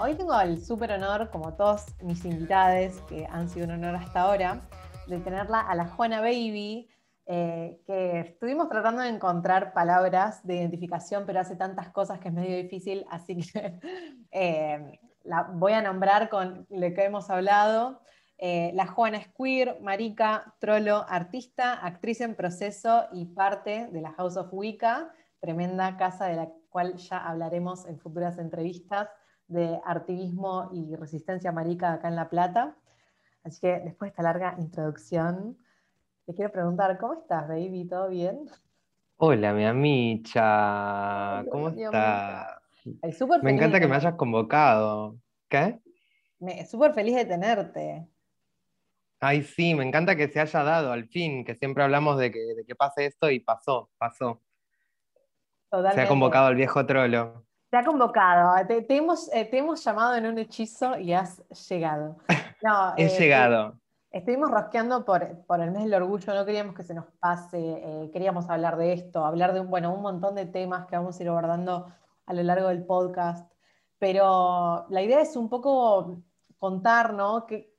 hoy tengo el súper honor, como todos mis invitados, que han sido un honor hasta ahora, de tenerla a la Juana Baby, eh, que estuvimos tratando de encontrar palabras de identificación, pero hace tantas cosas que es medio difícil, así que eh, la voy a nombrar con lo que hemos hablado. Eh, la Juana es queer, marica, trolo, artista, actriz en proceso y parte de la House of Wicca, tremenda casa de la cual ya hablaremos en futuras entrevistas de activismo y resistencia marica acá en La Plata. Así que después de esta larga introducción, te quiero preguntar, ¿cómo estás, baby? ¿Todo bien? Hola, mi amicha, ¿cómo estás? Me encanta que me hayas convocado. ¿Qué? Me, súper feliz de tenerte. Ay, sí, me encanta que se haya dado al fin, que siempre hablamos de que, de que pase esto y pasó, pasó. Se ha convocado al viejo trolo. Te ha convocado, te, hemos, eh, te, hemos, llamado en un hechizo y has llegado. No, He eh, llegado. Estuvimos rosqueando por, por, el mes del orgullo, no queríamos que se nos pase, eh, queríamos hablar de esto, hablar de un, bueno, un montón de temas que vamos a ir abordando a lo largo del podcast, pero la idea es un poco contar, ¿no? Que,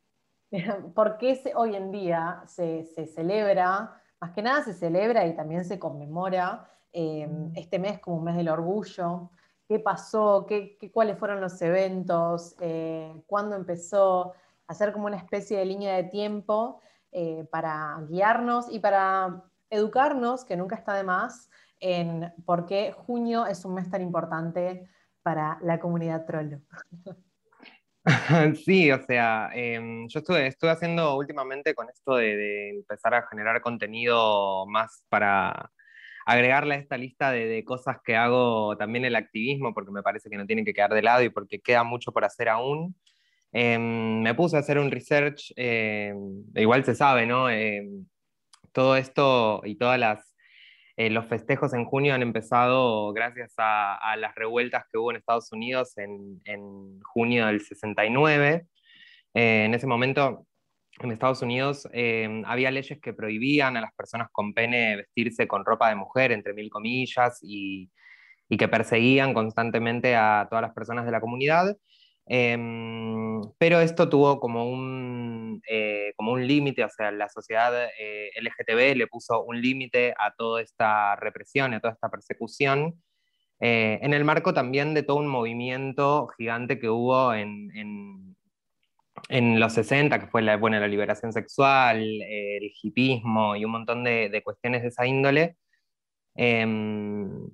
¿Por qué hoy en día se, se, celebra, más que nada se celebra y también se conmemora este mes como un mes del orgullo? Qué pasó, qué, cuáles fueron los eventos, eh, cuándo empezó, hacer como una especie de línea de tiempo eh, para guiarnos y para educarnos, que nunca está de más, en por qué junio es un mes tan importante para la comunidad trollo. Sí, o sea, em, yo estuve, estuve haciendo últimamente con esto de, empezar a generar contenido más para, agregarle a esta lista de, cosas que hago también el activismo, porque me parece que no tienen que quedar de lado y porque queda mucho por hacer aún. Em, me puse a hacer un research, em, igual se sabe, ¿no? Em, todo esto y todas las eh, los festejos en junio han empezado gracias a, las revueltas que hubo en Estados Unidos en, en junio del 69. Eh, en ese momento en Estados Unidos em, había leyes que prohibían a las personas con pene vestirse con ropa de mujer, entre mil comillas, y, que perseguían constantemente a todas las personas de la comunidad. Em, pero esto tuvo como un, eh, como un límite, o sea, la sociedad eh, LGTB le puso un límite a toda esta represión, a toda esta persecución, eh, en el marco también de todo un movimiento gigante que hubo en en los 60, que fue la, bueno, la liberación sexual, el hipismo y un montón de, cuestiones de esa índole, em,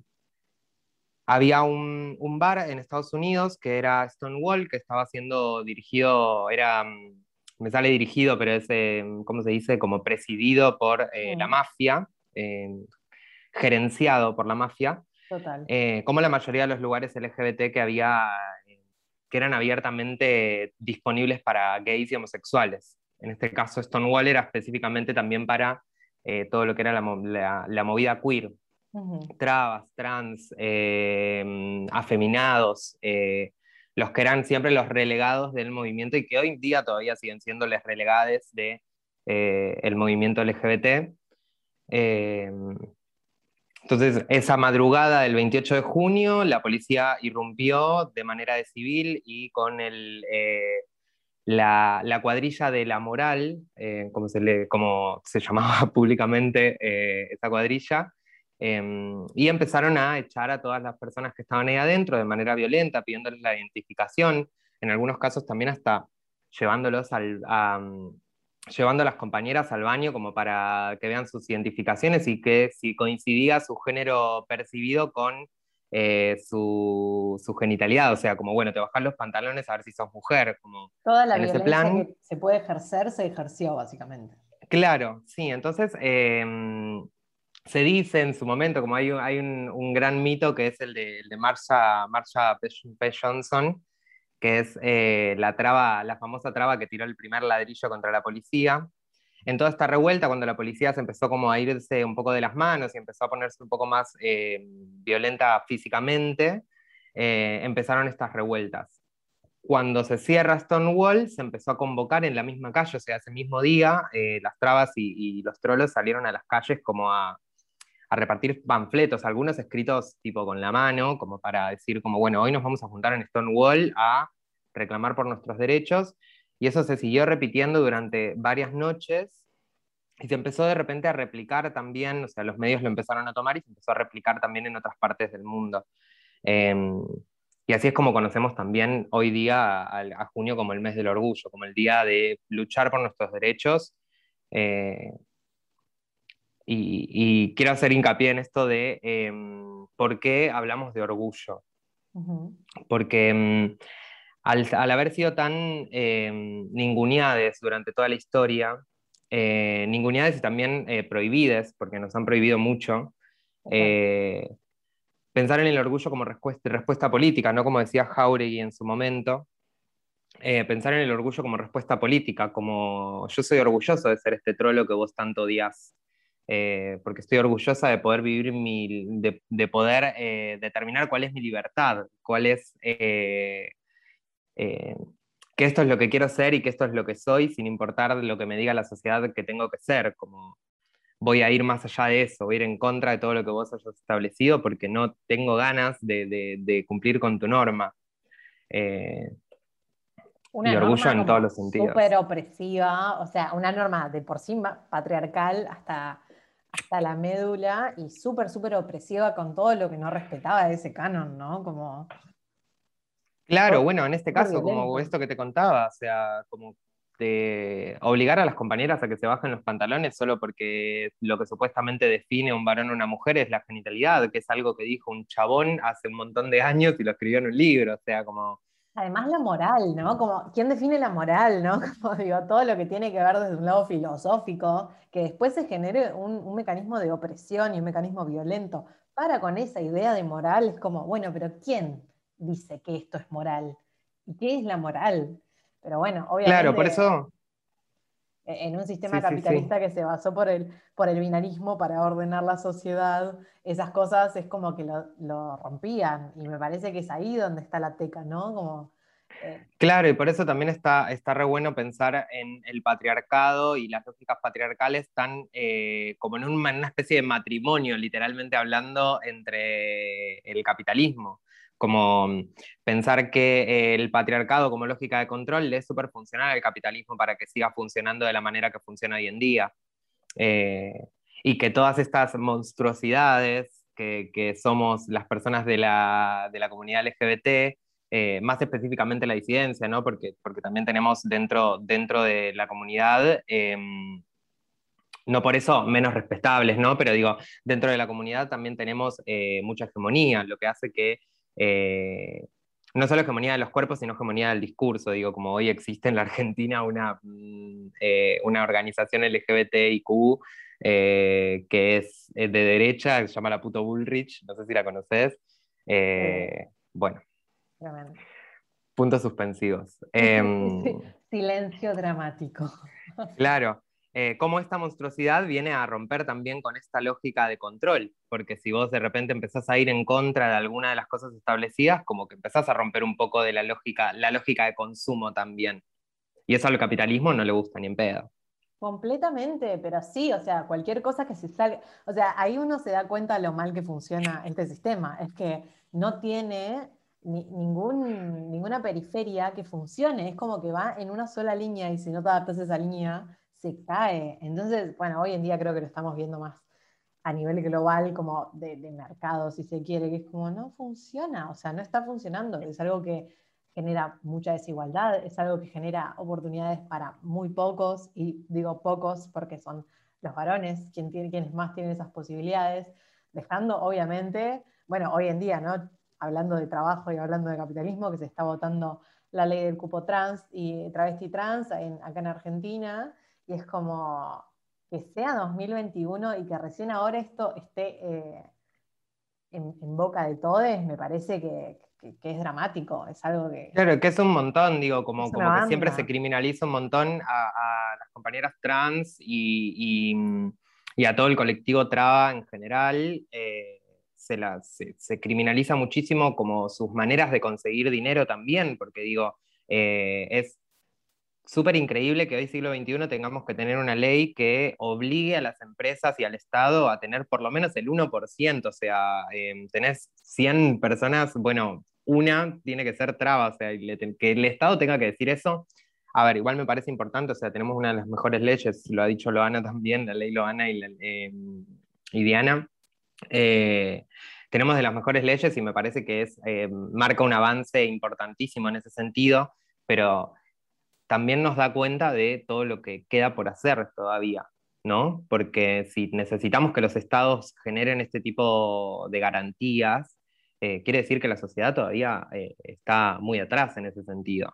había un, bar en Estados Unidos que era Stonewall, que estaba siendo dirigido, era, mm, me sale dirigido, pero es, em, ¿cómo se dice? Como presidido por eh, la mafia, em, gerenciado por la mafia. Total. Eh, como la mayoría de los lugares LGBT que había que eran abiertamente disponibles para gays y homosexuales. En este caso, Stonewall era específicamente también para eh, todo lo que era la, la, movida queer. Trabas, trans, eh, afeminados, eh, los que eran siempre los relegados del movimiento y que hoy en día todavía siguen siendo los relegados del de, el movimiento LGBT. Entonces, esa madrugada del 28 de junio, la policía irrumpió de manera de civil y con eh, la, cuadrilla de la moral, eh, como, se le, llamaba públicamente eh, esa cuadrilla, em, y empezaron a echar a todas las personas que estaban ahí adentro de manera violenta, pidiéndoles la identificación, en algunos casos también hasta llevándolos al, llevando a las compañeras al baño como para que vean sus identificaciones y que si coincidía su género percibido con eh, su, su, genitalidad, o sea, como bueno, te bajan los pantalones a ver si sos mujer, como Toda la violencia plan. que se puede ejercer se ejerció básicamente. Claro, sí, entonces em, se dice en su momento, como hay, hay un, gran mito que es el de, el de Marsha, Marsha P. Johnson, que es eh, la, traba, la famosa traba que tiró el primer ladrillo contra la policía. En toda esta revuelta, cuando la policía se empezó como a irse un poco de las manos y empezó a ponerse un poco más eh, violenta físicamente, eh, empezaron estas revueltas. Cuando se cierra Stonewall, se empezó a convocar en la misma calle, o sea, ese mismo día, las trabas y, y, los trolos salieron a las calles como a, a repartir panfletos, algunos escritos tipo con la mano, como para decir como, bueno, hoy nos vamos a juntar en Stonewall a reclamar por nuestros derechos, y eso se siguió repitiendo durante varias noches, y se empezó de repente a replicar también, o sea, los medios lo empezaron a tomar y se empezó a replicar también en otras partes del mundo. Em, y así es como conocemos también hoy día a, junio como el mes del orgullo, como el día de luchar por nuestros derechos. Eh, y, quiero hacer hincapié en esto de em, por qué hablamos de orgullo. Porque em, al, haber sido tan eh, ninguneades durante toda la historia, eh, ninguneades y también eh, prohibidas, porque nos han prohibido mucho, eh, pensar en el orgullo como respuesta, respuesta política, no como decía Jauregui en su momento, pensar en el orgullo como respuesta política, como yo soy orgulloso de ser este trolo que vos tanto odias, porque estoy orgullosa de poder vivir mi, de, de poder determinar cuál es mi libertad, cuál es que esto es lo que quiero ser y que esto es lo que soy, sin importar lo que me diga la sociedad que tengo que ser, como voy a ir más allá de eso, voy a ir en contra de todo lo que vos hayas establecido porque no tengo ganas de, cumplir con tu norma. Eh, una y orgullo en todos los sentidos. Súper opresiva, o sea, una norma de por sí patriarcal hasta, hasta la médula y súper, súper opresiva con todo lo que no respetaba de ese canon, ¿no? Como Claro, bueno, en este caso, como esto que te contaba, o sea, como de obligar a las compañeras a que se bajen los pantalones solo porque lo que supuestamente define un varón o una mujer es la genitalidad, que es algo que dijo un chabón hace un montón de años y lo escribió en un libro, o sea, como... Además la moral, ¿no? Como, ¿quién define la moral, no? Como digo, todo lo que tiene que ver desde un lado filosófico, que después se genere un, un mecanismo de opresión y un mecanismo violento. Para con esa idea de moral, es como, bueno, pero ¿quién? dice que esto es moral. ¿Y qué es la moral? Pero bueno, obviamente. Claro, por eso. En un sistema capitalista que se basó por el, por el binarismo para ordenar la sociedad, esas cosas es como que lo, rompían. Y me parece que es ahí donde está la teca, ¿no? Como, eh, Claro, y por eso también está, está re bueno pensar en el patriarcado y las lógicas patriarcales tan eh, como en, en, una especie de matrimonio, literalmente hablando, entre el capitalismo como mm, pensar que el patriarcado como lógica de control le es súper funcional al capitalismo para que siga funcionando de la manera que funciona hoy en día. Eh, y que todas estas monstruosidades que, somos las personas de la, comunidad LGBT, eh, más específicamente la disidencia, ¿no? porque, porque también tenemos dentro, dentro de la comunidad em, no por eso menos respetables, ¿no? Pero digo, dentro de la comunidad también tenemos eh, mucha hegemonía, lo que hace que eh, no solo hegemonía de los cuerpos, sino hegemonía del discurso. Digo, como hoy existe en la Argentina una, mm, eh, una organización LGBTIQ eh, que es de derecha, que se llama la puto Bullrich, no sé si la conoces. bueno. Puntos suspensivos. Em, Silencio dramático. Claro. Eh, cómo esta monstruosidad viene a romper también con esta lógica de control, porque si vos de repente empezás a ir en contra de alguna de las cosas establecidas, como que empezás a romper un poco de la lógica, la lógica de consumo también. Y eso al capitalismo no le gusta ni en pedo. Completamente, pero sí, o sea, cualquier cosa que se salga, o sea, ahí uno se da cuenta de lo mal que funciona este sistema, es que no tiene ningún, ninguna periferia que funcione, es como que va en una sola línea y si no te adaptas a esa línea, se cae. Entonces, bueno, hoy en día creo que lo estamos viendo más a nivel global como de, mercado, si se quiere, que es como no funciona, o sea, no está funcionando, es algo que genera mucha desigualdad, es algo que genera oportunidades para muy pocos, y digo pocos porque son los varones quien tiene, quienes más tienen esas posibilidades, dejando obviamente, bueno, hoy en día, ¿no? Hablando de trabajo y hablando de capitalismo, que se está votando la ley del cupo trans y travesti trans acá en Argentina, y es como que sea 2021 y que recién ahora esto esté eh, en, boca de todos, me parece que, es dramático, es algo que... Claro, que es un montón, digo, como, como que siempre se criminaliza un montón a, las compañeras trans y, a todo el colectivo traba en general. Eh, se, la, se, criminaliza muchísimo como sus maneras de conseguir dinero también, porque digo, eh, es súper increíble que hoy siglo XXI tengamos que tener una ley que obligue a las empresas y al Estado a tener por lo menos el 1%, o sea, em, tenés 100 personas, bueno, una tiene que ser traba, o sea, que el Estado tenga que decir eso. A ver, igual me parece importante, o sea, tenemos una de las mejores leyes, lo ha dicho Loana también, la ley Loana y, em, Diana. Eh, tenemos de las mejores leyes y me parece que es, em, marca un avance importantísimo en ese sentido, pero también nos da cuenta de todo lo que queda por hacer todavía, ¿no? Porque si necesitamos que los estados generen este tipo de garantías, eh, quiere decir que la sociedad todavía eh, está muy atrás en ese sentido.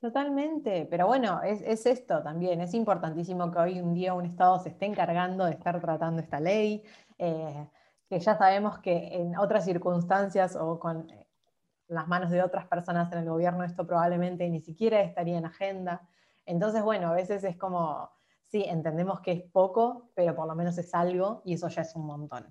Totalmente, pero bueno, es, esto también, es importantísimo que hoy un día un Estado se esté encargando de estar tratando esta ley, eh, que ya sabemos que en otras circunstancias o con las manos de otras personas en el gobierno, esto probablemente ni siquiera estaría en agenda. Entonces, bueno, a veces es como, sí, entendemos que es poco, pero por lo menos es algo y eso ya es un montón,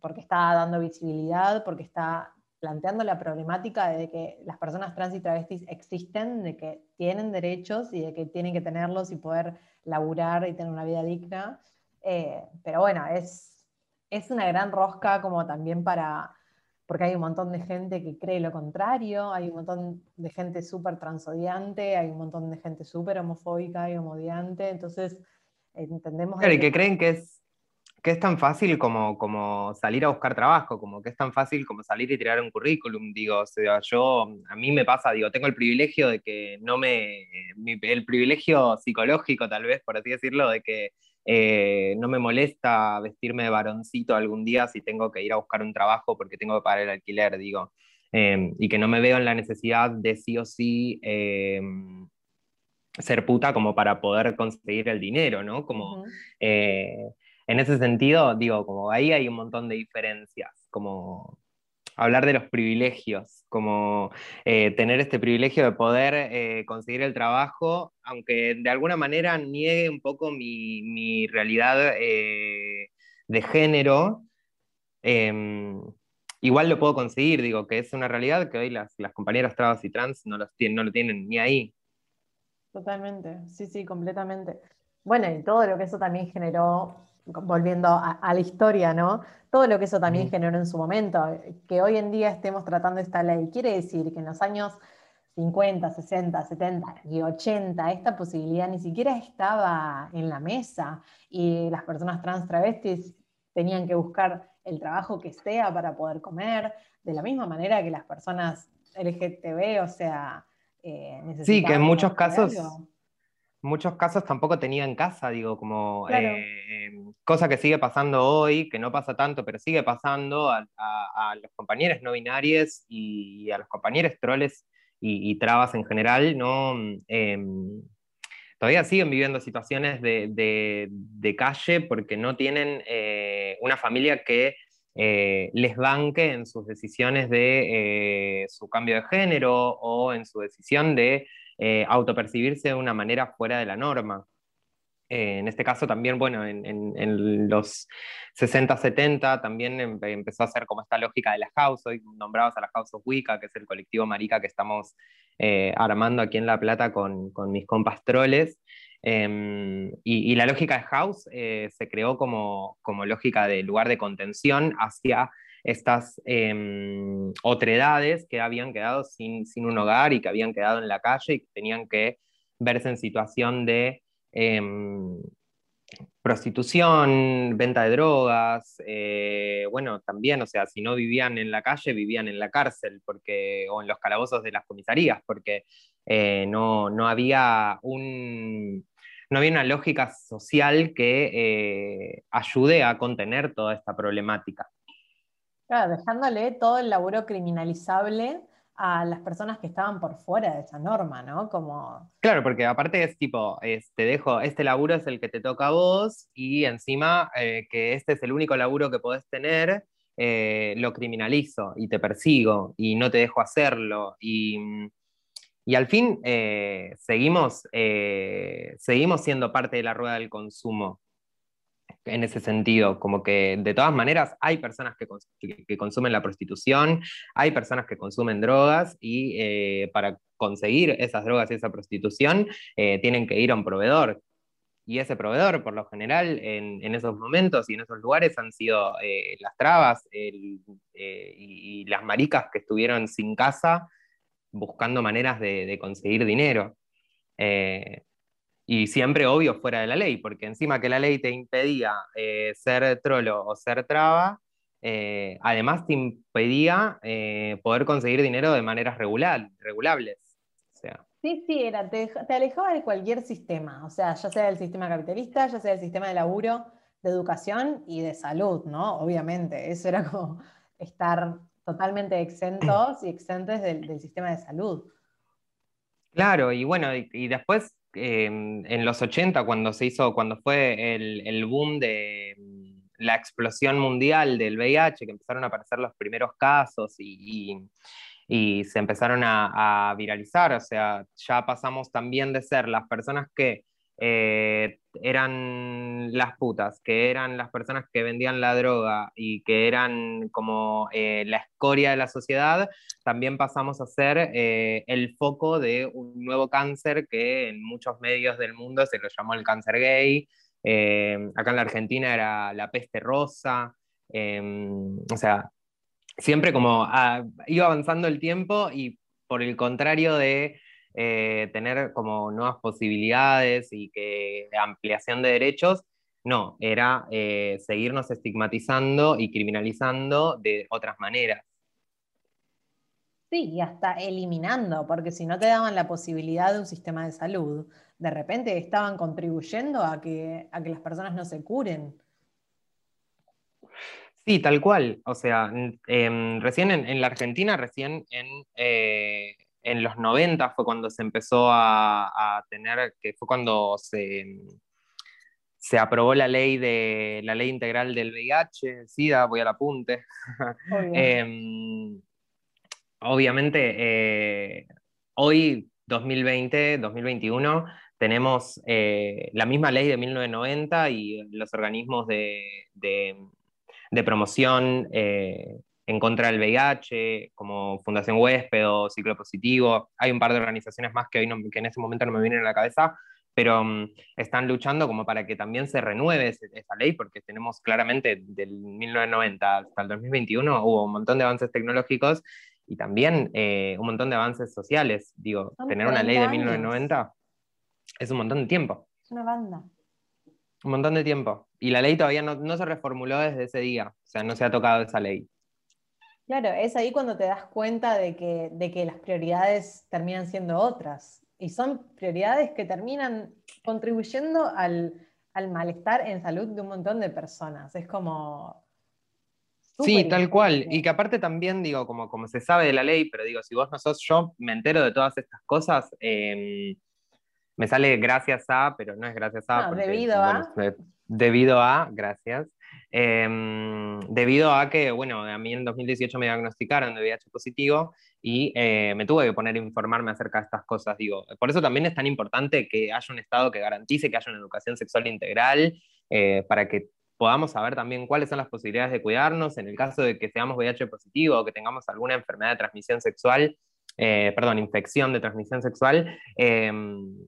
porque está dando visibilidad, porque está planteando la problemática de que las personas trans y travestis existen, de que tienen derechos y de que tienen que tenerlos y poder laburar y tener una vida digna. Eh, pero bueno, es, es una gran rosca como también para porque hay un montón de gente que cree lo contrario, hay un montón de gente súper transodiante, hay un montón de gente súper homofóbica y homodiante, entonces entendemos... Claro, y que creen que es, que es tan fácil como, como salir a buscar trabajo, como que es tan fácil como salir y tirar un currículum, digo, o sea, yo, a mí me pasa, digo, tengo el privilegio de que no me, el privilegio psicológico tal vez, por así decirlo, de que eh, no me molesta vestirme de varoncito algún día si tengo que ir a buscar un trabajo porque tengo que pagar el alquiler, digo. Em, y que no me veo en la necesidad de sí o sí em, ser puta como para poder conseguir el dinero, ¿no? Como, eh, en ese sentido, digo, como ahí hay un montón de diferencias, como hablar de los privilegios, como eh, tener este privilegio de poder eh, conseguir el trabajo, aunque de alguna manera niegue un poco mi, realidad eh, de género, em, igual lo puedo conseguir, digo, que es una realidad que hoy las, compañeras trans y trans no, no lo tienen ni ahí. Totalmente, sí, sí, completamente. Bueno, y todo lo que eso también generó volviendo a, la historia, ¿no? Todo lo que eso también generó en su momento, que hoy en día estemos tratando esta ley, quiere decir que en los años 50, 60, 70 y 80 esta posibilidad ni siquiera estaba en la mesa y las personas trans travestis tenían que buscar el trabajo que sea para poder comer, de la misma manera que las personas LGTB, o sea, eh, Sí, que en muchos casos muchos casos tampoco tenía en casa, digo, como eh, cosa que sigue pasando hoy, que no pasa tanto, pero sigue pasando a, los compañeros no binarios y a los compañeros troles y, trabas en general, ¿no? Em, todavía siguen viviendo situaciones de, calle porque no tienen eh, una familia que eh, les banque en sus decisiones de su cambio de género o en su decisión de eh, autopercibirse de una manera fuera de la norma. Eh, en este caso también, bueno, en, los 60, 70 también empezó a ser como esta lógica de la house, hoy nombrados a la house of Wicca, que es el colectivo marica que estamos eh, armando aquí en La Plata con, mis compas troles. Em, y, la lógica de house se creó como, como lógica de lugar de contención hacia estas eh, otredades que habían quedado sin, un hogar y que habían quedado en la calle y que tenían que verse en situación de em, prostitución, venta de drogas, eh, bueno, también, o sea, si no vivían en la calle, vivían en la cárcel porque, o en los calabozos de las comisarías, porque eh, no, había un, no había una lógica social que eh, ayude a contener toda esta problemática. Claro, dejándole todo el laburo criminalizable a las personas que estaban por fuera de esa norma, ¿no? Como... Claro, porque aparte es tipo, te dejo, este laburo es el que te toca a vos y encima eh, que este es el único laburo que podés tener, eh, lo criminalizo y te persigo y no te dejo hacerlo. Y, y al fin eh, seguimos, seguimos siendo parte de la rueda del consumo. En ese sentido, como que de todas maneras hay personas que, que consumen la prostitución, hay personas que consumen drogas y eh, para conseguir esas drogas y esa prostitución eh, tienen que ir a un proveedor. Y ese proveedor, por lo general, en, esos momentos y en esos lugares han sido eh, las trabas y, las maricas que estuvieron sin casa buscando maneras de, conseguir dinero y siempre obvio fuera de la ley, porque encima que la ley te impedía eh, ser trolo o ser traba, eh, además te impedía eh, poder conseguir dinero de maneras regular, regulables. Sí, sí, era, te, alejaba de cualquier sistema, o sea, ya sea del sistema capitalista, ya sea del sistema de laburo, de educación y de salud, ¿no? Obviamente, eso era como estar totalmente exentos y exentes del, sistema de salud. Claro, y bueno, y después en los 80, cuando se hizo, cuando fue el, boom de mm, la explosión mundial del VIH, que empezaron a aparecer los primeros casos y, se empezaron a, viralizar, o sea, ya pasamos también de ser las personas que eh, eran las putas, que eran las personas que vendían la droga y que eran como eh, la escoria de la sociedad, también pasamos a ser eh, el foco de un nuevo cáncer que en muchos medios del mundo se lo llamó el cáncer gay. acá en la Argentina era la peste rosa. o sea, siempre como ah, iba avanzando el tiempo y por el contrario de eh, tener como nuevas posibilidades y que ampliación de derechos, no, era eh, seguirnos estigmatizando y criminalizando de otras maneras. Sí, y hasta eliminando, porque si no te daban la posibilidad de un sistema de salud, de repente estaban contribuyendo a que, a que las personas no se curen. Sí, tal cual. O sea, em, recién en, la Argentina, recién en eh, en los 90 fue cuando se empezó a, tener, que fue cuando se, se aprobó la ley, de, la ley integral del VIH, SIDA, voy al apunte. Em, obviamente, eh, hoy, 2020, 2021, tenemos eh, la misma ley de 1990 y los organismos de, de promoción eh, en contra del VIH, como Fundación Huésped o Ciclo Positivo. Hay un par de organizaciones más que, hoy que en ese momento no me vienen a la cabeza, pero mm, están luchando como para que también se renueve esa ley, porque tenemos claramente del 1990 hasta el 2021 hubo un montón de avances tecnológicos y también eh, un montón de avances sociales. Digo, tener una ley de 1990 es un montón de tiempo. Es una banda. Un montón de tiempo. Y la ley todavía no, no se reformuló desde ese día, o sea, no se ha tocado esa ley. Claro, es ahí cuando te das cuenta de que, de que las prioridades terminan siendo otras. Y son prioridades que terminan contribuyendo al, malestar en salud de un montón de personas. Es como... Sí, tal cual. Y que aparte también, digo, como, como se sabe de la ley, pero digo, si vos no sos yo, me entero de todas estas cosas, em, me sale gracias a, pero no es gracias a. debido a. Debido a, gracias. Em, debido a que, bueno, a mí en 2018 me diagnosticaron de VIH positivo y eh, me tuve que poner a informarme acerca de estas cosas. Digo, por eso también es tan importante que haya un Estado que garantice que haya una educación sexual integral eh, para que podamos saber también cuáles son las posibilidades de cuidarnos en el caso de que seamos VIH positivo o que tengamos alguna enfermedad de transmisión sexual, eh, perdón, infección de transmisión sexual em,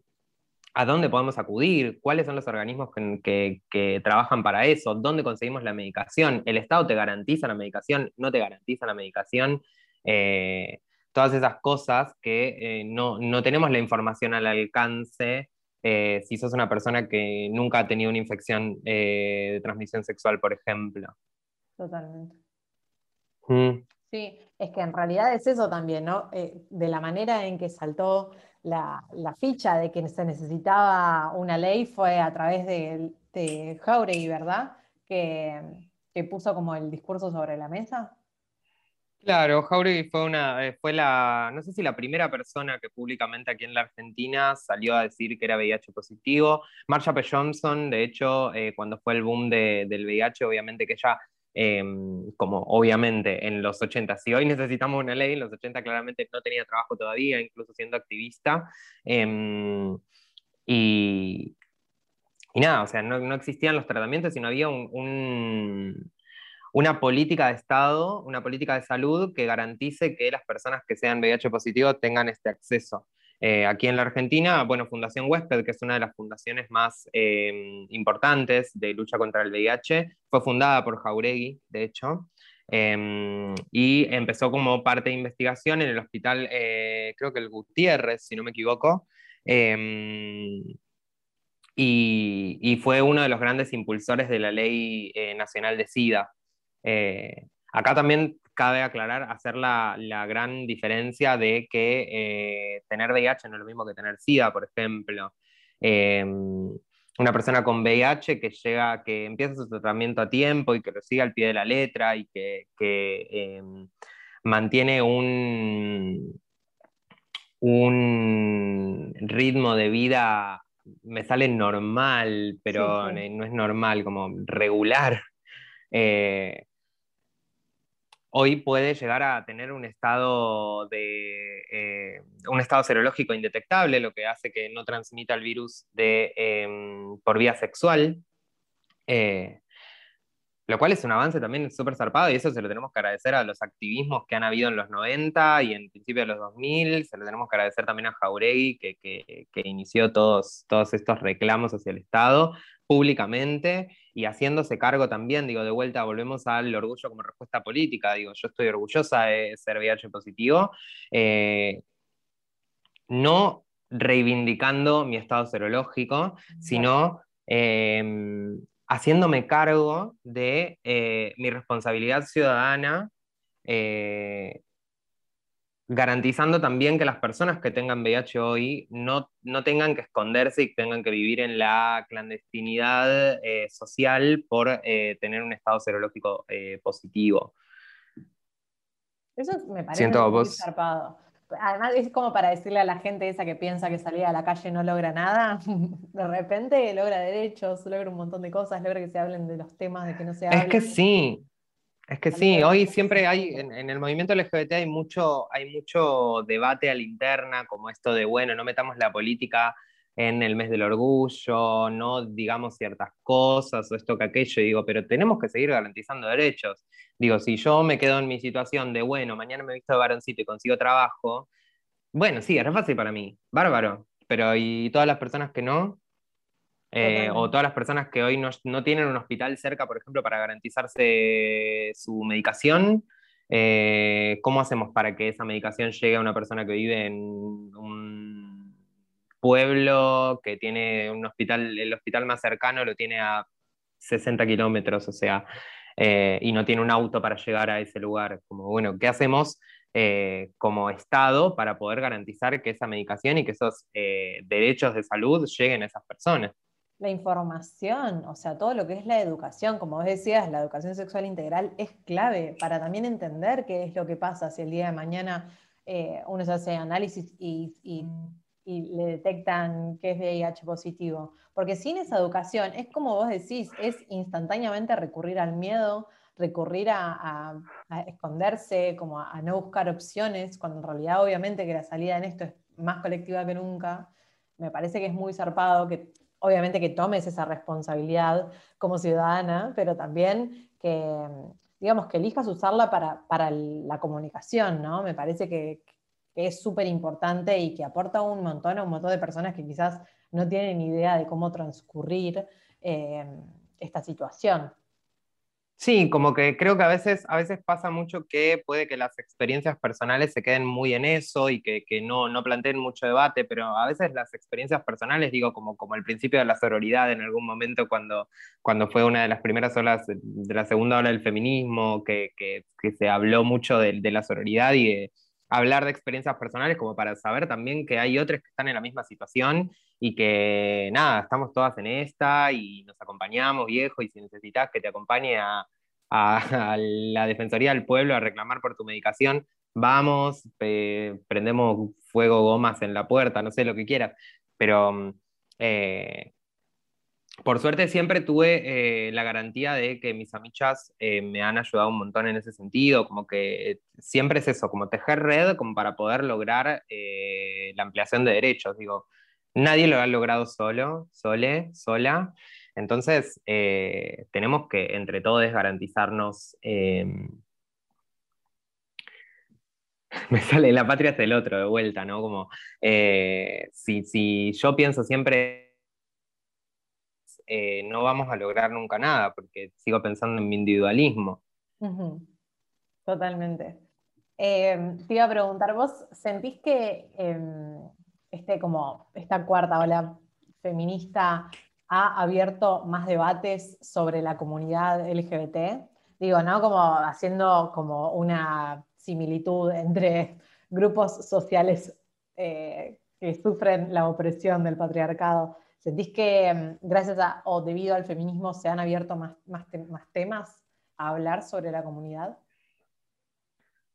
a dónde podemos acudir, cuáles son los organismos que, trabajan para eso, dónde conseguimos la medicación, el Estado te garantiza la medicación, no te garantiza la medicación, eh, todas esas cosas que eh, no, tenemos la información al alcance eh, si sos una persona que nunca ha tenido una infección de transmisión sexual, por ejemplo. Totalmente. Mm. Sí, es que en realidad es eso también, ¿no? de la manera en que saltó la, ficha de que se necesitaba una ley fue a través de, de Jauregui, ¿verdad? Que, puso como el discurso sobre la mesa. Claro, Jauregui fue una, eh, fue la, no sé si la primera persona que públicamente aquí en la Argentina salió a decir que era VIH positivo. Marsha P. Johnson, de hecho, eh, cuando fue el boom del VIH, obviamente que ella Em, como obviamente en los 80, si hoy necesitamos una ley, en los 80 claramente no tenía trabajo todavía, incluso siendo activista. Em, y, nada, o sea, no, existían los tratamientos, sino había un, una política de Estado, una política de salud que garantice que las personas que sean VIH positivo tengan este acceso. Eh, aquí en la Argentina, bueno, Fundación Huésped, que es una de las fundaciones más eh, importantes de lucha contra el VIH, fue fundada por Jauregui, de hecho, em, y empezó como parte de investigación en el hospital, eh, creo que el Gutiérrez, si no me equivoco, em, y, y, fue uno de los grandes impulsores de la Ley Nacional de SIDA. Acá también cabe aclarar, hacer la, gran diferencia de que eh, tener VIH no es lo mismo que tener SIDA, por ejemplo. Em, una persona con VIH que llega, que empieza su tratamiento a tiempo y que lo sigue al pie de la letra y que, em, mantiene un, un ritmo de vida, me sale normal, pero no es normal, como regular. Eh, hoy puede llegar a tener un estado, de, eh, un estado serológico indetectable, lo que hace que no transmita el virus em, por vía sexual. Eh, lo cual es un avance también súper zarpado y eso se lo tenemos que agradecer a los activismos que han habido en los 90 y en principio de los 2000, se lo tenemos que agradecer también a Jauregui que, que, inició todos, todos estos reclamos hacia el Estado públicamente y haciéndose cargo también, digo, de vuelta volvemos al orgullo como respuesta política, digo, yo estoy orgullosa de ser VIH positivo, eh, no reivindicando mi estado serológico, sino... Em, haciéndome cargo de eh, mi responsabilidad ciudadana, eh, garantizando también que las personas que tengan VIH hoy no, no, tengan que esconderse y tengan que vivir en la clandestinidad eh, social por tener un estado serológico positivo. Eso me parece muy zarpado además es como para decirle a la gente esa que piensa que salir a la calle no logra nada, de repente logra derechos, logra un montón de cosas, logra que se hablen de los temas de que no se hablan. Es que sí, es que sí, hoy siempre hay, en, el movimiento LGBT hay mucho, hay mucho debate a la interna, como esto de, bueno, no metamos la política en el mes del orgullo, no digamos ciertas cosas o esto que aquello, digo, pero tenemos que seguir garantizando derechos. Digo, si yo me quedo en mi situación de, bueno, mañana me he visto de varoncito y consigo trabajo, bueno, sí, es fácil para mí, bárbaro, pero ¿y todas las personas que no? Eh, o todas las personas que hoy no, tienen un hospital cerca, por ejemplo, para garantizarse su medicación, eh, ¿cómo hacemos para que esa medicación llegue a una persona que vive en un pueblo que tiene un hospital, el hospital más cercano lo tiene a 60 kilómetros, o sea, eh, y no tiene un auto para llegar a ese lugar. Como, bueno, ¿qué hacemos eh, como Estado para poder garantizar que esa medicación y que esos eh, derechos de salud lleguen a esas personas? La información, o sea, todo lo que es la educación, como vos decías, la educación sexual integral es clave para también entender qué es lo que pasa si el día de mañana uno se hace análisis y le detectan que es VIH positivo. Porque sin esa educación, es como vos decís, es instantáneamente recurrir al miedo, recurrir a, esconderse, como a, no buscar opciones, cuando en realidad obviamente que la salida en esto es más colectiva que nunca. Me parece que es muy zarpado que obviamente que tomes esa responsabilidad como ciudadana, pero también que, digamos, que elijas usarla para, para la comunicación, ¿no? Me parece que, que es súper importante y que aporta un montón a un montón de personas que quizás no tienen idea de cómo transcurrir eh, esta situación. Sí, como que creo que a veces, a veces pasa mucho que puede que las experiencias personales se queden muy en eso y que, no, no, planteen mucho debate, pero a veces las experiencias personales, digo, como, como el principio de la sororidad en algún momento cuando, cuando fue una de las primeras olas de la segunda ola del feminismo, que, que, se habló mucho de, de la sororidad y de, hablar de experiencias personales como para saber también que hay otros que están en la misma situación y que nada, estamos todas en esta y nos acompañamos, viejo, y si necesitas que te acompañe a, la Defensoría del Pueblo a reclamar por tu medicación, vamos, prendemos fuego gomas en la puerta, no sé lo que quieras, pero eh, por suerte siempre tuve eh, la garantía de que mis amichas eh, me han ayudado un montón en ese sentido, como que siempre es eso, como tejer red como para poder lograr eh, la ampliación de derechos. Digo, nadie lo ha logrado solo, sole, sola. Entonces, tenemos que entre todos garantizarnos... Me sale la patria hasta el otro de vuelta, ¿no? Como eh, si, yo pienso siempre eh, no vamos a lograr nunca nada, porque sigo pensando en mi individualismo. Totalmente. Em, te iba a preguntar, ¿vos sentís que em, este, como esta cuarta ola feminista ha abierto más debates sobre la comunidad LGBT? Digo, ¿no? Como haciendo como una similitud entre grupos sociales eh, que sufren la opresión del patriarcado. ¿Sentís que em, gracias a o debido al feminismo se han abierto más, más, más temas a hablar sobre la comunidad?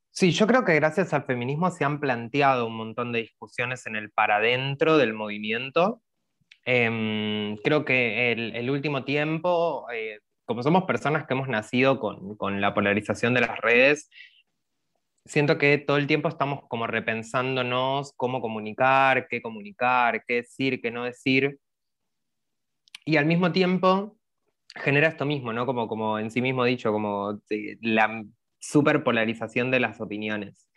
Sí, yo creo que gracias al feminismo se han planteado un montón de discusiones en el para dentro del movimiento. Em, creo que el, el último tiempo, eh, como somos personas que hemos nacido con, con, la polarización de las redes, siento que todo el tiempo estamos como repensándonos cómo comunicar, qué comunicar, qué decir, qué no decir. Y al mismo tiempo genera esto mismo, ¿no? Como, como en sí mismo dicho, como la superpolarización de las opiniones.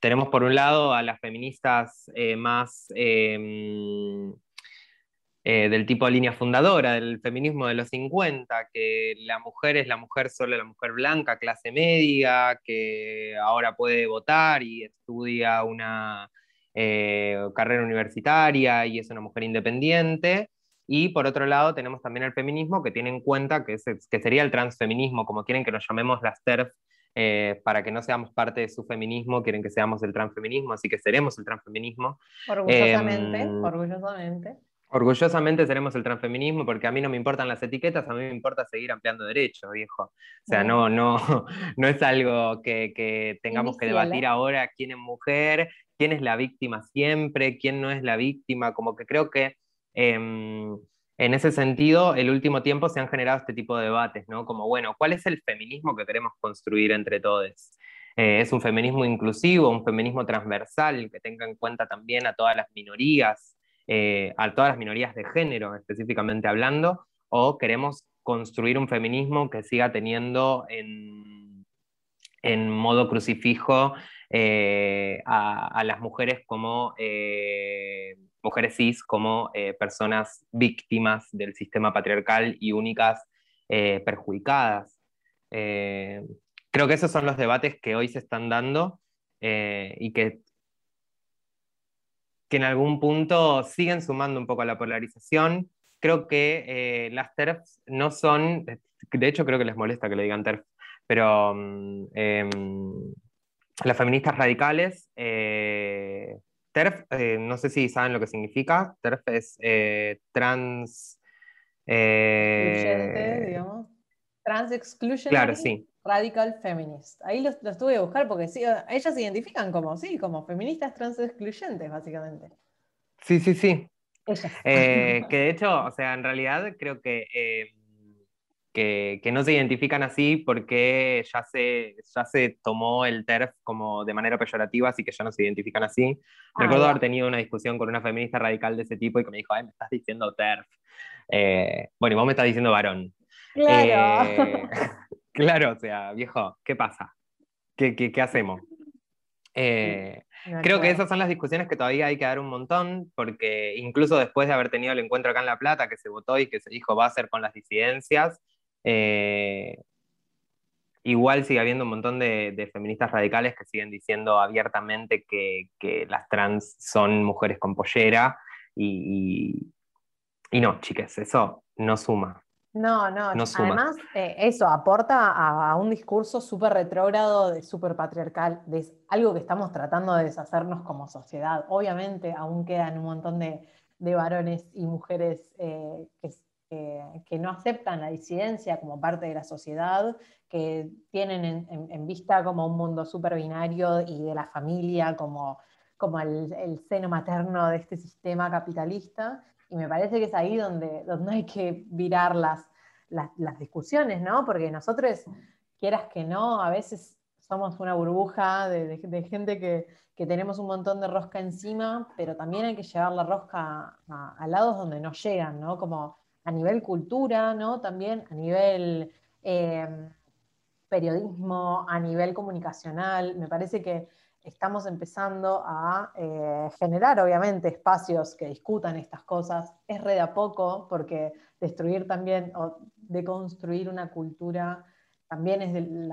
Tenemos por un lado a las feministas eh, más em, eh, del tipo de línea fundadora del feminismo de los 50, que la mujer es la mujer solo la mujer blanca, clase media, que ahora puede votar y estudia una eh, carrera universitaria y es una mujer independiente. Y por otro lado tenemos también el feminismo que tiene en cuenta que, que sería el transfeminismo, como quieren que nos llamemos las TERF eh, para que no seamos parte de su feminismo, quieren que seamos el transfeminismo, así que seremos el transfeminismo. Orgullosamente, em, orgullosamente. Orgullosamente seremos el transfeminismo porque a mí no me importan las etiquetas, a mí me importa seguir ampliando derechos, viejo. O sea, no, no, no es algo que, tengamos que debatir ahora quién es mujer, quién es la víctima siempre, quién no es la víctima, como que creo que em, en ese sentido, el último tiempo se han generado este tipo de debates, ¿no? Como, bueno, ¿cuál es el feminismo que queremos construir entre todos? Eh, ¿Es un feminismo inclusivo, un feminismo transversal que tenga en cuenta también a todas las minorías, eh, a todas las minorías de género específicamente hablando? ¿O queremos construir un feminismo que siga teniendo en, modo crucifijo eh, a, las mujeres como mujeres cis como eh, personas víctimas del sistema patriarcal y únicas eh, perjudicadas. Eh, creo que esos son los debates que hoy se están dando y que, que en algún punto siguen sumando un poco a la polarización. Creo que las TERFs no son, de hecho creo que les molesta que le digan TERF, pero mm, em, las feministas radicales TERF, eh, no sé si saben lo que significa. TERF es eh, trans. Eh, digamos. Trans exclusionary. Claro, sí. Radical feminist. Ahí los, los, tuve que buscar porque sí, ellas se identifican como, sí, como feministas trans excluyentes, básicamente. Sí, sí, sí. que de hecho, o sea, en realidad creo que que, no se identifican así porque ya se, ya se tomó el TERF como de manera peyorativa, así que ya no se identifican así. Ah, Recuerdo haber tenido una discusión con una feminista radical de ese tipo y que me dijo, ay, me estás diciendo TERF. Eh, bueno, y vos me estás diciendo varón. Claro. Eh, claro, o sea, viejo, ¿qué pasa? ¿Qué, qué, qué hacemos? Eh, creo que esas son las discusiones que todavía hay que dar un montón, porque incluso después de haber tenido el encuentro acá en La Plata, que se votó y que se dijo va a ser con las disidencias, eh, igual sigue habiendo un montón de, feministas radicales que siguen diciendo abiertamente que, las trans son mujeres con pollera y, no, chiques, eso no suma. No, no, además eh, eso aporta a, un discurso súper retrógrado, de súper patriarcal, de algo que estamos tratando de deshacernos como sociedad. Obviamente aún quedan un montón de, varones y mujeres eh, que que, no aceptan la disidencia como parte de la sociedad, que tienen en, vista como un mundo súper binario y de la familia como, como el, seno materno de este sistema capitalista. Y me parece que es ahí donde, donde hay que virar las, las, discusiones, ¿no? Porque nosotros, quieras que no, a veces somos una burbuja de, gente que, tenemos un montón de rosca encima, pero también hay que llevar la rosca a, lados donde no llegan, ¿no? Como a nivel cultura, ¿no? También a nivel eh, periodismo, a nivel comunicacional. Me parece que estamos empezando a eh, generar, obviamente, espacios que discutan estas cosas. Es re de a poco, porque destruir también o deconstruir una cultura también es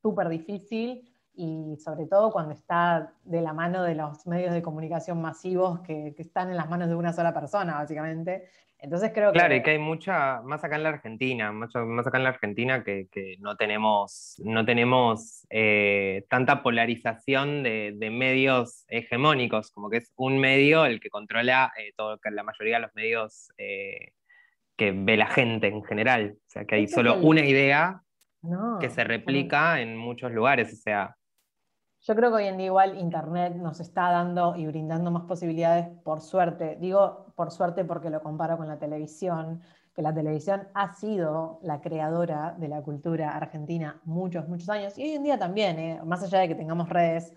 súper difícil y sobre todo cuando está de la mano de los medios de comunicación masivos que, que están en las manos de una sola persona, básicamente. Entonces creo que... Claro, y que hay mucha, más acá en la Argentina, mucho más acá en la Argentina que, que no tenemos, no tenemos eh, tanta polarización de, de, medios hegemónicos, como que es un medio el que controla eh, todo, la mayoría de los medios eh, que ve la gente en general. O sea, que hay solo una idea que se replica en muchos lugares, o sea... Yo creo que hoy en día igual Internet nos está dando y brindando más posibilidades por suerte. Digo por suerte porque lo comparo con la televisión, que la televisión ha sido la creadora de la cultura argentina muchos, muchos años. Y hoy en día también, ¿eh? más allá de que tengamos redes,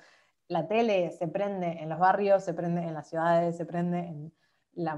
la tele se prende en los barrios, se prende en las ciudades, se prende en la,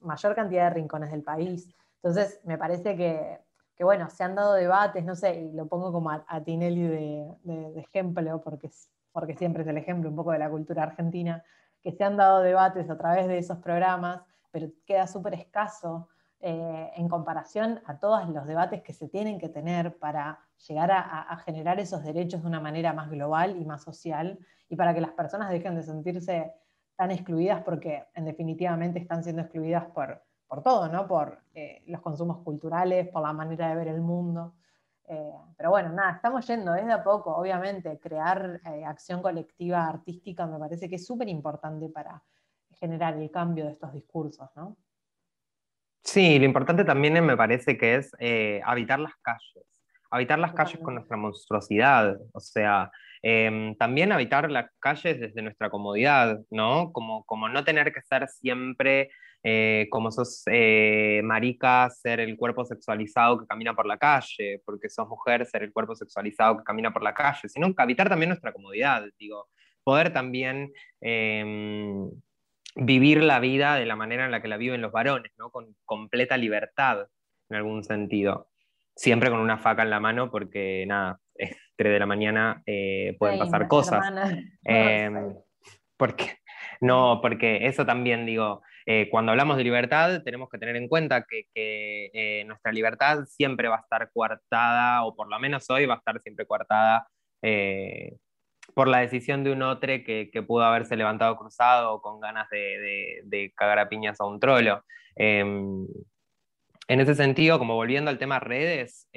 mayor cantidad de rincones del país. Entonces, me parece que, bueno, se han dado debates, no sé, y lo pongo como a, Tinelli de, de, ejemplo, porque porque siempre es el ejemplo un poco de la cultura argentina, que se han dado debates a través de esos programas, pero queda súper escaso eh, en comparación a todos los debates que se tienen que tener para llegar a, generar esos derechos de una manera más global y más social, y para que las personas dejen de sentirse tan excluidas porque en definitivamente están siendo excluidas por, por todo, ¿no? por eh, los consumos culturales, por la manera de ver el mundo. Eh, pero bueno, nada, estamos yendo desde a poco, obviamente, crear eh, acción colectiva artística me parece que es súper importante para generar el cambio de estos discursos, ¿no? Sí, lo importante también me parece que es eh, habitar las calles, habitar las calles con nuestra monstruosidad, o sea, em, también habitar las calles desde nuestra comodidad, ¿no? Como, como no tener que ser siempre eh, como sos eh, marica, ser el cuerpo sexualizado que camina por la calle, porque sos mujer, ser el cuerpo sexualizado que camina por la calle, sino habitar también nuestra comodidad, digo, poder también em, vivir la vida de la manera en la que la viven los varones, ¿no? con completa libertad, en algún sentido. Siempre con una faca en la mano, porque nada, es 3 de la mañana, eh, pueden pasar cosas. Em, porque, no, porque eso también digo, eh, cuando hablamos de libertad, tenemos que tener en cuenta que, eh, nuestra libertad siempre va a estar coartada, o por lo menos hoy va a estar siempre coartada eh, por la decisión de un otro que, pudo haberse levantado cruzado con ganas de, cagar a piñas a un trolo. Em, en ese sentido, como volviendo al tema redes,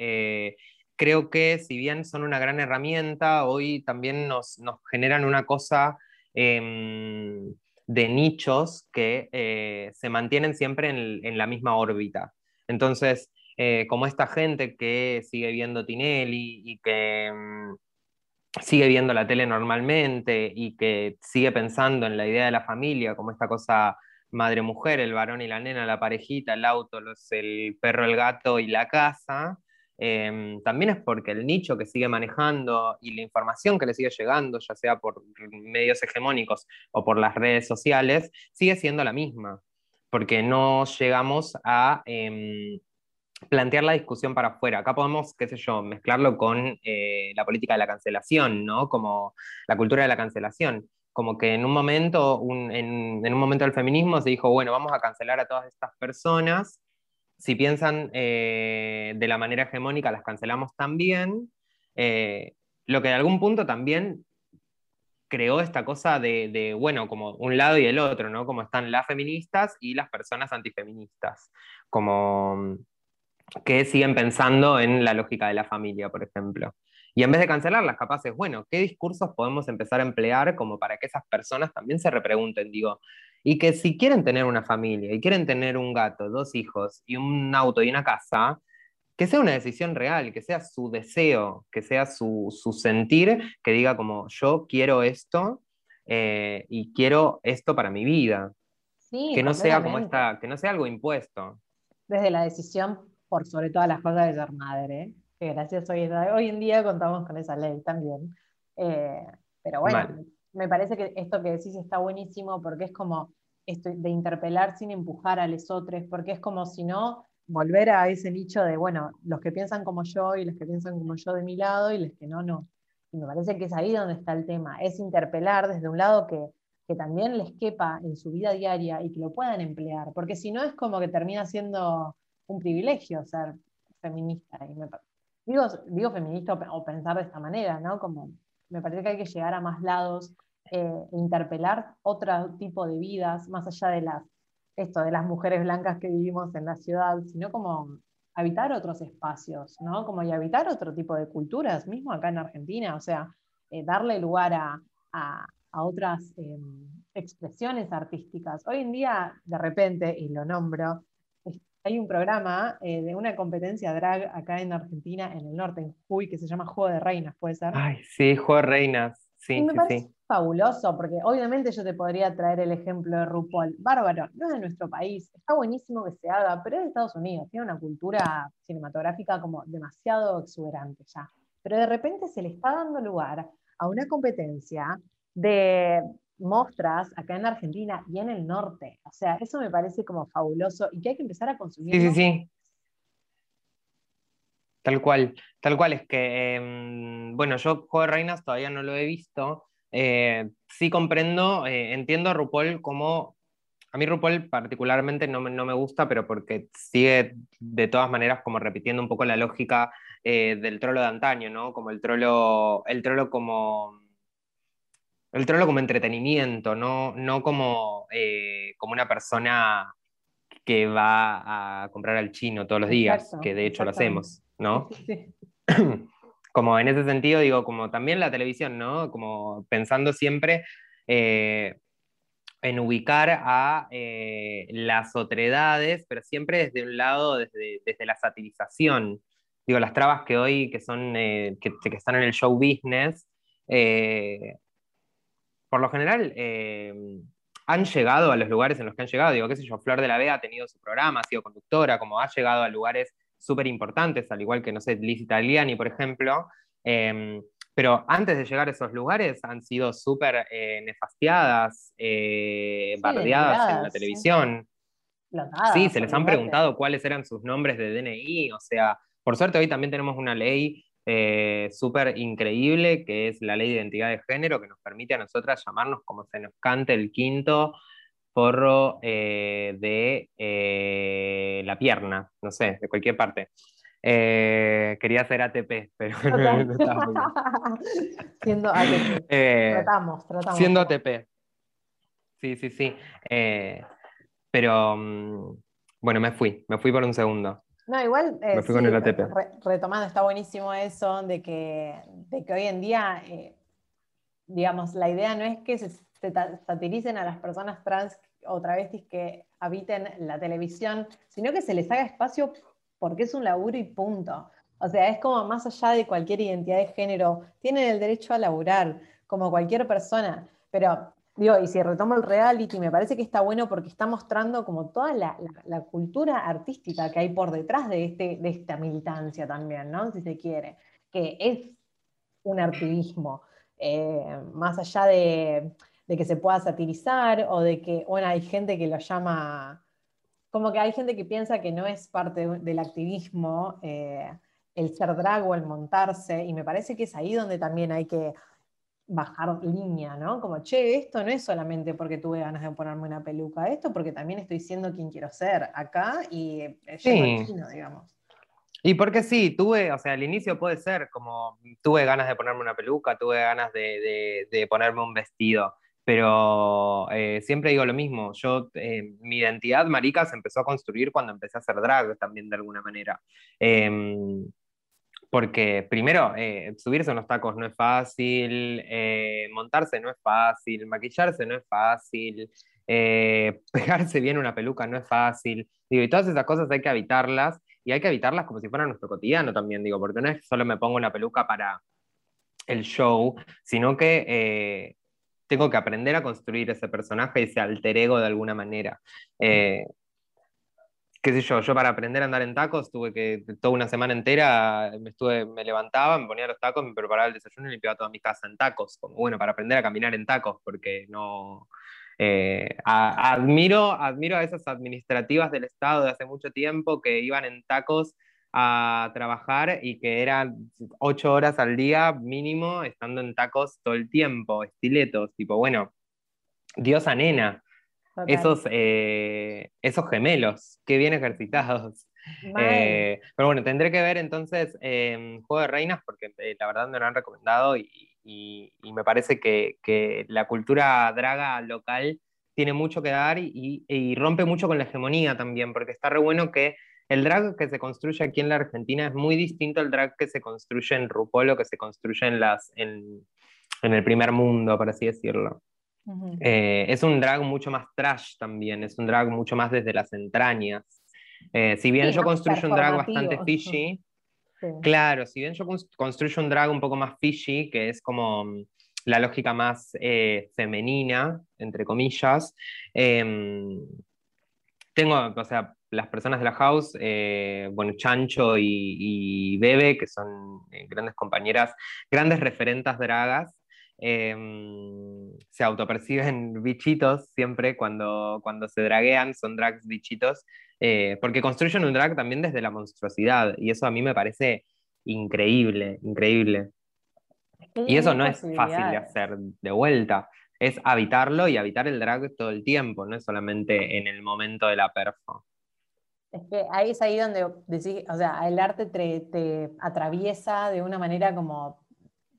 creo que si bien son una gran herramienta, hoy también nos generan una cosa em, de nichos que eh, se mantienen siempre en, la misma órbita. Entonces, eh, como esta gente que sigue viendo Tinelli y que mm, sigue viendo la tele normalmente y que sigue pensando en la idea de la familia como esta cosa madre-mujer, el varón y la nena, la parejita, el auto, el perro, el gato y la casa, Em, también es porque el nicho que sigue manejando y la información que le sigue llegando, ya sea por medios hegemónicos o por las redes sociales, sigue siendo la misma, porque no llegamos a em, plantear la discusión para afuera. Acá podemos, qué sé yo, mezclarlo con eh, la política de la cancelación, ¿no? Como la cultura de la cancelación como que en un momento, en, en, un momento del feminismo se dijo, bueno, vamos a cancelar a todas estas personas si piensan eh, de la manera hegemónica, las cancelamos también, eh, lo que de algún punto también creó esta cosa de, bueno, como un lado y el otro, ¿no? Como están las feministas y las personas antifeministas, como que siguen pensando en la lógica de la familia, por ejemplo. Y en vez de cancelarlas, capaces, bueno, ¿qué discursos podemos empezar a emplear como para que esas personas también se repregunten? Digo, y que si quieren tener una familia y quieren tener un gato, dos hijos y un auto y una casa, que sea una decisión real, que sea su deseo, que sea su, sentir, que diga como yo quiero esto eh, y quiero esto para mi vida. que no sea como esta, que no sea algo impuesto. Desde la decisión, por sobre todas las cosas, de ser madre, que gracias hoy, hoy en día contamos con esa ley también. Eh, pero bueno, me parece que esto que decís está buenísimo porque es como esto de interpelar sin empujar a los otros, porque es como si no volver a ese nicho de, bueno, los que piensan como yo y los que piensan como yo de mi lado y los que no, no. Y me parece que es ahí donde está el tema, es interpelar desde un lado que, que también les quepa en su vida diaria y que lo puedan emplear, porque si no es como que termina siendo un privilegio ser feminista. Digo, digo feminista o pensar de esta manera, ¿no? Como me parece que hay que llegar a más lados eh, interpelar otro tipo de vidas, más allá de las, esto, de las mujeres blancas que vivimos en la ciudad, sino como habitar otros espacios, ¿no? Como y habitar otro tipo de culturas, mismo acá en Argentina, o sea, eh, darle lugar a, otras em, expresiones artísticas. Hoy en día, de repente, y lo nombro, hay un programa eh, de una competencia drag acá en Argentina, en el norte, en Jujuy, que se llama Juego de Reinas, ¿puede ser? Ay, sí, Juego de Reinas. Sí, me sí, parece fabuloso, porque obviamente yo te podría traer el ejemplo de RuPaul. Bárbaro, no es de nuestro país, está buenísimo que se haga, pero es de Estados Unidos, tiene una cultura cinematográfica como demasiado exuberante ya. Pero de repente se le está dando lugar a una competencia de mostras acá en Argentina y en el norte. O sea, eso me parece como fabuloso y que hay que empezar a consumir. Sí, sí, sí. Tal cual, tal cual es que, em, bueno, yo Juego de Reinas todavía no lo he visto. Eh, sí comprendo, eh, entiendo a RuPaul como, a mí RuPaul particularmente no me, no me, gusta, pero porque sigue de todas maneras como repitiendo un poco la lógica eh, del trolo de antaño, ¿no? Como el trolo, el trolo como el trolo como entretenimiento, no, no como, eh, como una persona que va a comprar al chino todos los días, que de hecho lo hacemos, ¿no? como en ese sentido, digo, como también la televisión, ¿no? Como pensando siempre eh, en ubicar a eh, las otredades, pero siempre desde un lado, desde, desde la satirización. Digo, las trabas que hoy, que son, que, que, están en el show business, por lo general eh, han llegado a los lugares en los que han llegado. Digo, qué sé yo, Flor de la Vega ha tenido su programa, ha sido conductora, como ha llegado a lugares súper importantes, al igual que, no sé, Liz Italiani, por ejemplo. Em, pero antes de llegar a esos lugares han sido súper eh, nefastiadas, eh, bardeadas en la televisión. sí, se les han preguntado cuáles eran sus nombres de DNI, o sea, por suerte hoy también tenemos una ley eh, súper increíble, que es la ley de identidad de género, que nos permite a nosotras llamarnos como se nos cante el quinto forro eh, de eh, la pierna, no sé, de cualquier parte. quería hacer ATP, pero no, estaba Siendo ATP. tratamos, tratamos. Siendo ATP. Sí, sí, sí. pero mm, bueno, me fui, me fui por un segundo. No, igual, eh, retomando, está buenísimo eso de que, de que hoy en día, eh, digamos, la idea no es que se, satiricen a las personas trans o travestis que habiten la televisión, sino que se les haga espacio porque es un laburo y punto. O sea, es como más allá de cualquier identidad de género, tienen el derecho a laburar, como cualquier persona, pero Digo, y si retomo el reality, me parece que está bueno porque está mostrando como toda la, cultura artística que hay por detrás de, este, de esta militancia también, ¿no? Si se quiere, que es un activismo, eh, más allá de, que se pueda satirizar o de que, bueno, hay gente que lo llama, como que hay gente que piensa que no es parte del activismo eh, el ser drag o el montarse, y me parece que es ahí donde también hay que bajar línea, ¿no? Como, che, esto no es solamente porque tuve ganas de ponerme una peluca, esto porque también estoy siendo quien quiero ser acá y eh, sí. digamos. Y porque sí, tuve, o sea, al inicio puede ser como, tuve ganas de ponerme una peluca, tuve ganas de, ponerme un vestido, pero eh, siempre digo lo mismo, yo, eh, mi identidad marica se empezó a construir cuando empecé a hacer drag también de alguna manera. Porque primero, eh, subirse a los tacos no es fácil, eh, montarse no es fácil, maquillarse no es fácil, eh, pegarse bien una peluca no es fácil. Digo, y todas esas cosas hay que evitarlas y hay que evitarlas como si fuera nuestro cotidiano también, digo, porque no es solo me pongo una peluca para el show, sino que tengo que aprender a construir ese personaje y ese alter ego de alguna manera. Qué sé yo, yo para aprender a andar en tacos tuve que toda una semana entera me estuve, me levantaba, me ponía los tacos, me preparaba el desayuno y limpiaba toda mi casa en tacos, como bueno, para aprender a caminar en tacos, porque no eh, admiro, admiro a esas administrativas del Estado de hace mucho tiempo que iban en tacos a trabajar y que eran ocho horas al día mínimo estando en tacos todo el tiempo, estiletos, tipo, bueno, diosa nena, esos, eh, esos gemelos, qué bien ejercitados. Eh, pero bueno, tendré que ver entonces em, Juego de Reinas porque eh, la verdad me lo han recomendado y, me parece que, la cultura draga local tiene mucho que dar y, y, rompe mucho con la hegemonía también, porque está re bueno que el drag que se construye aquí en la Argentina es muy distinto al drag que se construye en RuPaul o que se construye en, las, en, en el primer mundo, por así decirlo. Eh, es un drag mucho más trash también, es un drag mucho más desde las entrañas. Eh, si bien yo construyo un drag bastante fishy, claro, si bien yo construyo un drag un poco más fishy, que es como mm, la lógica más eh, femenina, entre comillas, em, tengo, o sea, las personas de la house, bueno, Chancho y, y, Bebe, que son grandes compañeras, grandes referentas dragas, Em, se autoperciben bichitos siempre cuando, cuando se draguean, son drags bichitos, eh, porque construyen un drag también desde la monstruosidad, y eso a mí me parece increíble, increíble. Y eso no es fácil de hacer de vuelta, es habitarlo y habitar el drag todo el tiempo, no es solamente en el momento de la perfo. Es que ahí es ahí donde decís, o sea, el arte te atraviesa de una manera como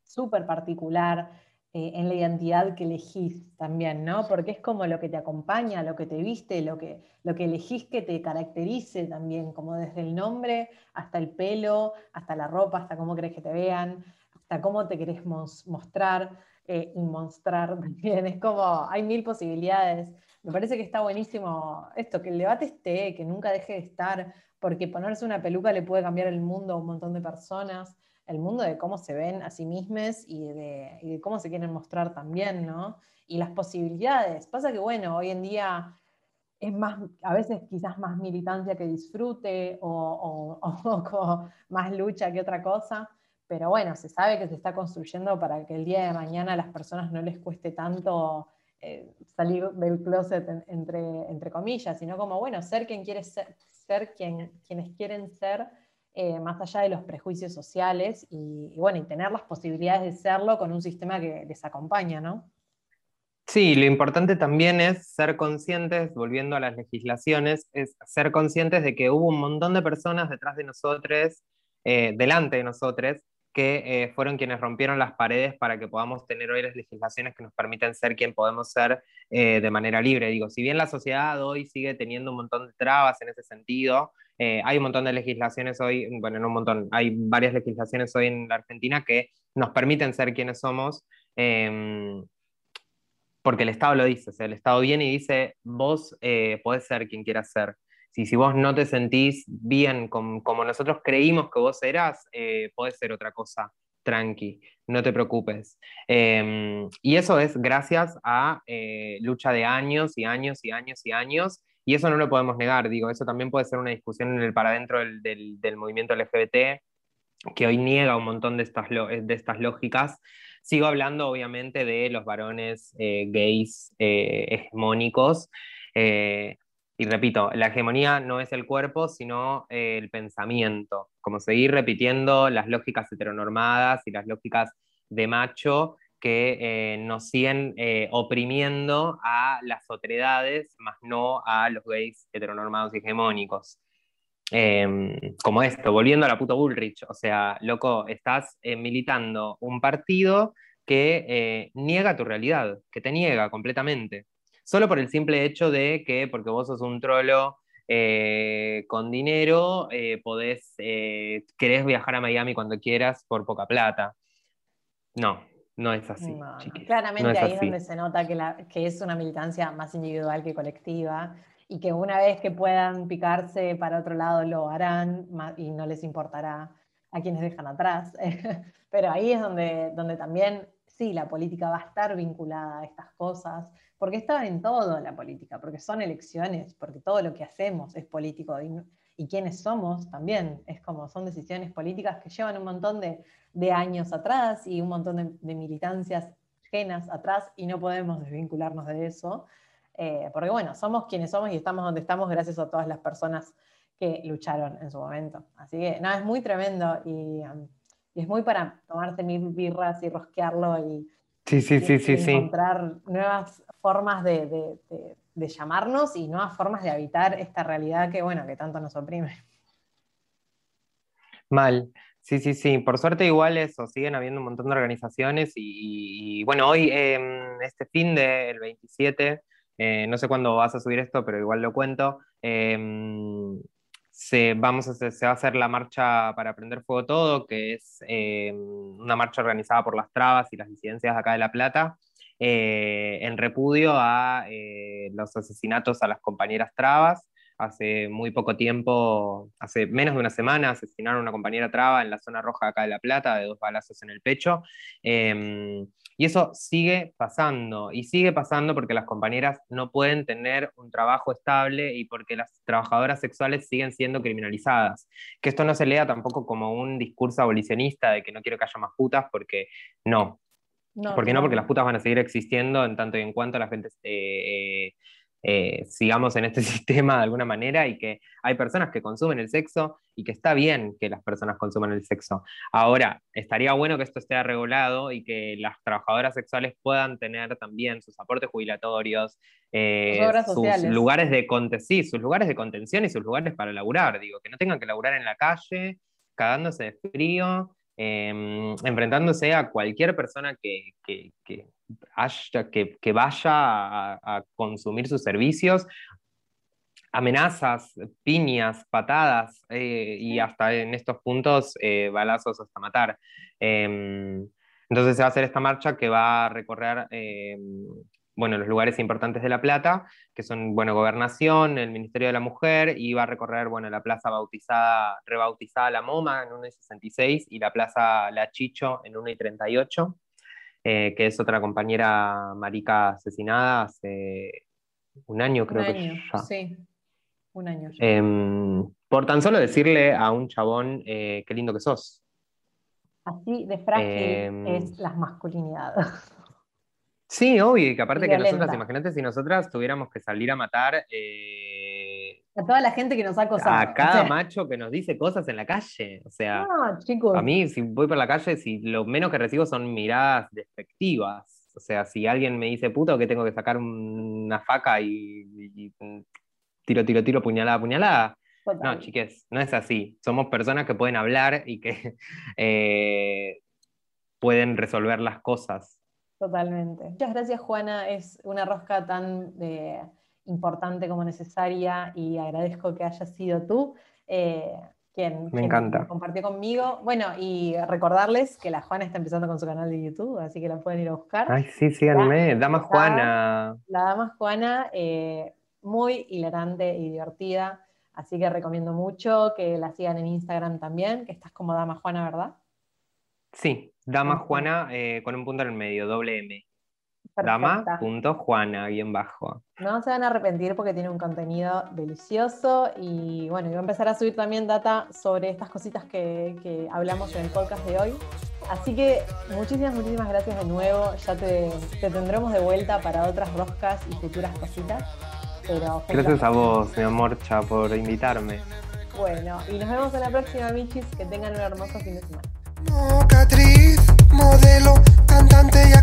súper particular eh, en la identidad que elegís también, ¿no? Porque es como lo que te acompaña, lo que te viste, lo que, lo que elegís que te caracterice también, como desde el nombre hasta el pelo, hasta la ropa, hasta cómo querés que te vean, hasta cómo te querés mostrar eh, y mostrar también. Es como, hay mil posibilidades. Me parece que está buenísimo esto, que el debate esté, que nunca deje de estar, porque ponerse una peluca le puede cambiar el mundo a un montón de personas el mundo de cómo se ven a sí mismos y de, cómo se quieren mostrar también, ¿no? Y las posibilidades. Pasa que, bueno, hoy en día es más, a veces quizás más militancia que disfrute o, más lucha que otra cosa, pero bueno, se sabe que se está construyendo para que el día de mañana a las personas no les cueste tanto eh, salir del closet entre, entre comillas, sino como, bueno, ser quien quiere ser, ser quien, quienes quieren ser eh, más allá de los prejuicios sociales y, bueno, y tener las posibilidades de serlo con un sistema que les acompaña, ¿no? Sí, lo importante también es ser conscientes, volviendo a las legislaciones, es ser conscientes de que hubo un montón de personas detrás de nosotros, eh, delante de nosotros, que eh, fueron quienes rompieron las paredes para que podamos tener hoy las legislaciones que nos permiten ser quien podemos ser de manera libre. Digo, si bien la sociedad hoy sigue teniendo un montón de trabas en ese sentido, eh, hay un montón de legislaciones hoy, bueno, no un montón, hay varias legislaciones hoy en la Argentina que nos permiten ser quienes somos, em, porque el Estado lo dice, o sea, el Estado viene y dice, vos eh, podés ser quien quieras ser. Si, si vos no te sentís bien como nosotros creímos que vos eras, eh, podés ser otra cosa, tranqui, no te preocupes. Em, y eso es gracias a lucha de años y años y años y años y eso no lo podemos negar, digo, eso también puede ser una discusión en el para dentro del, del, movimiento LGBT, que hoy niega un montón de estas, de estas lógicas. Sigo hablando, obviamente, de los varones eh, gays eh, hegemónicos. Eh, y repito, la hegemonía no es el cuerpo, sino el pensamiento. Como seguir repitiendo las lógicas heteronormadas y las lógicas de macho que eh, nos siguen eh, oprimiendo a las otredades, más no a los gays heteronormados y hegemónicos. Em, como esto, volviendo a la puta Bullrich, o sea, loco, estás eh, militando un partido que niega tu realidad, que te niega completamente, solo por el simple hecho de que, porque vos sos un trolo con dinero, podés, querés viajar a Miami cuando quieras por poca plata. No, no es así. claramente ahí es donde se nota que, la, que, es una militancia más individual que colectiva y que una vez que puedan picarse para otro lado lo harán y no les importará a quienes dejan atrás. Pero ahí es donde, donde también, sí, la política va a estar vinculada a estas cosas, porque está en todo la política, porque son elecciones, porque todo lo que hacemos es político y, quienes somos también, es como son decisiones políticas que llevan un montón de, años atrás y un montón de, militancias ajenas atrás y no podemos desvincularnos de eso, eh, porque bueno, somos quienes somos y estamos donde estamos gracias a todas las personas que lucharon en su momento. Así que nada, es muy tremendo y, y es muy para tomarse mil birras y rosquearlo y Sí, sí, sí, sí, sí. Encontrar nuevas formas de, llamarnos y nuevas formas de habitar esta realidad que, bueno, que tanto nos oprime. Mal. Sí, sí, sí. Por suerte igual eso, siguen habiendo un montón de organizaciones y, bueno, hoy, em, este fin del 27, eh, no sé cuándo vas a subir esto, pero igual lo cuento, em, se, vamos a se va a hacer la marcha para prender fuego todo, que es eh, una marcha organizada por las trabas y las disidencias acá de La Plata, eh, en repudio a eh, los asesinatos a las compañeras trabas. Hace muy poco tiempo, hace menos de una semana, asesinaron a una compañera traba en la zona roja acá de La Plata, de dos balazos en el pecho. Em, y eso sigue pasando, y sigue pasando porque las compañeras no pueden tener un trabajo estable y porque las trabajadoras sexuales siguen siendo criminalizadas. Que esto no se lea tampoco como un discurso abolicionista de que no quiero que haya más putas, porque no. No porque no, porque las putas van a seguir existiendo en tanto y en cuanto la gente eh, eh, eh, sigamos en este sistema de alguna manera y que hay personas que consumen el sexo y que está bien que las personas consuman el sexo. Ahora, estaría bueno que esto esté regulado y que las trabajadoras sexuales puedan tener también sus aportes jubilatorios, eh, sus lugares de sí, sus lugares de contención y sus lugares para laburar, digo, que no tengan que laburar en la calle, cagándose de frío, em, enfrentándose a cualquier persona que, que, que, vaya a, consumir sus servicios, amenazas, piñas, patadas eh, y hasta en estos puntos eh, balazos hasta matar. Em, entonces se va a hacer esta marcha que va a recorrer em, bueno, los lugares importantes de La Plata, que son bueno, Gobernación, el Ministerio de la Mujer, y va a recorrer bueno, la plaza bautizada, rebautizada La Moma en 1.66 y la plaza La Chicho en 1.38. Eh, que es otra compañera marica asesinada hace un año, creo que ya. Sí, un año. Em, por tan solo decirle a un chabón, eh, qué lindo que sos. Así de frágil em, es la masculinidad. Sí, obvio, y que aparte que nosotras, imagínate si nosotras tuviéramos que salir a matar eh, a toda la gente que nos ha acosado. A cada macho que nos dice cosas en la calle. O sea, a mí, si voy por la calle, si lo menos que recibo son miradas despectivas. O sea, si alguien me dice puto, que tengo que sacar una faca y, tiro, tiro, tiro, puñalada, puñalada. No, chiques, no es así. Somos personas que pueden hablar y que eh, pueden resolver las cosas. Totalmente. Muchas gracias, Juana. Es una rosca tan eh, importante como necesaria y agradezco que hayas sido tú eh, quien, Me encanta. compartió conmigo. Bueno, y recordarles que la Juana está empezando con su canal de YouTube, así que la pueden ir a buscar. Ay, sí, síganme, Dama Juana. La Dama Juana, eh, muy hilarante y divertida, así que recomiendo mucho que la sigan en Instagram también, que estás como Dama Juana, ¿verdad? Sí, Dama Juana eh, con un punto en el medio, doble M. Dama.juana, bien bajo. No se van a arrepentir porque tiene un contenido delicioso y bueno, voy a empezar a subir también data sobre estas cositas que, hablamos en el podcast de hoy. Así que muchísimas, muchísimas gracias de nuevo. Ya te, tendremos de vuelta para otras roscas y futuras cositas. Pero gracias a vos, mi amor, cha, por invitarme. Bueno, y nos vemos en la próxima, Michis. Que tengan un hermoso fin de semana. Modelo, cantante y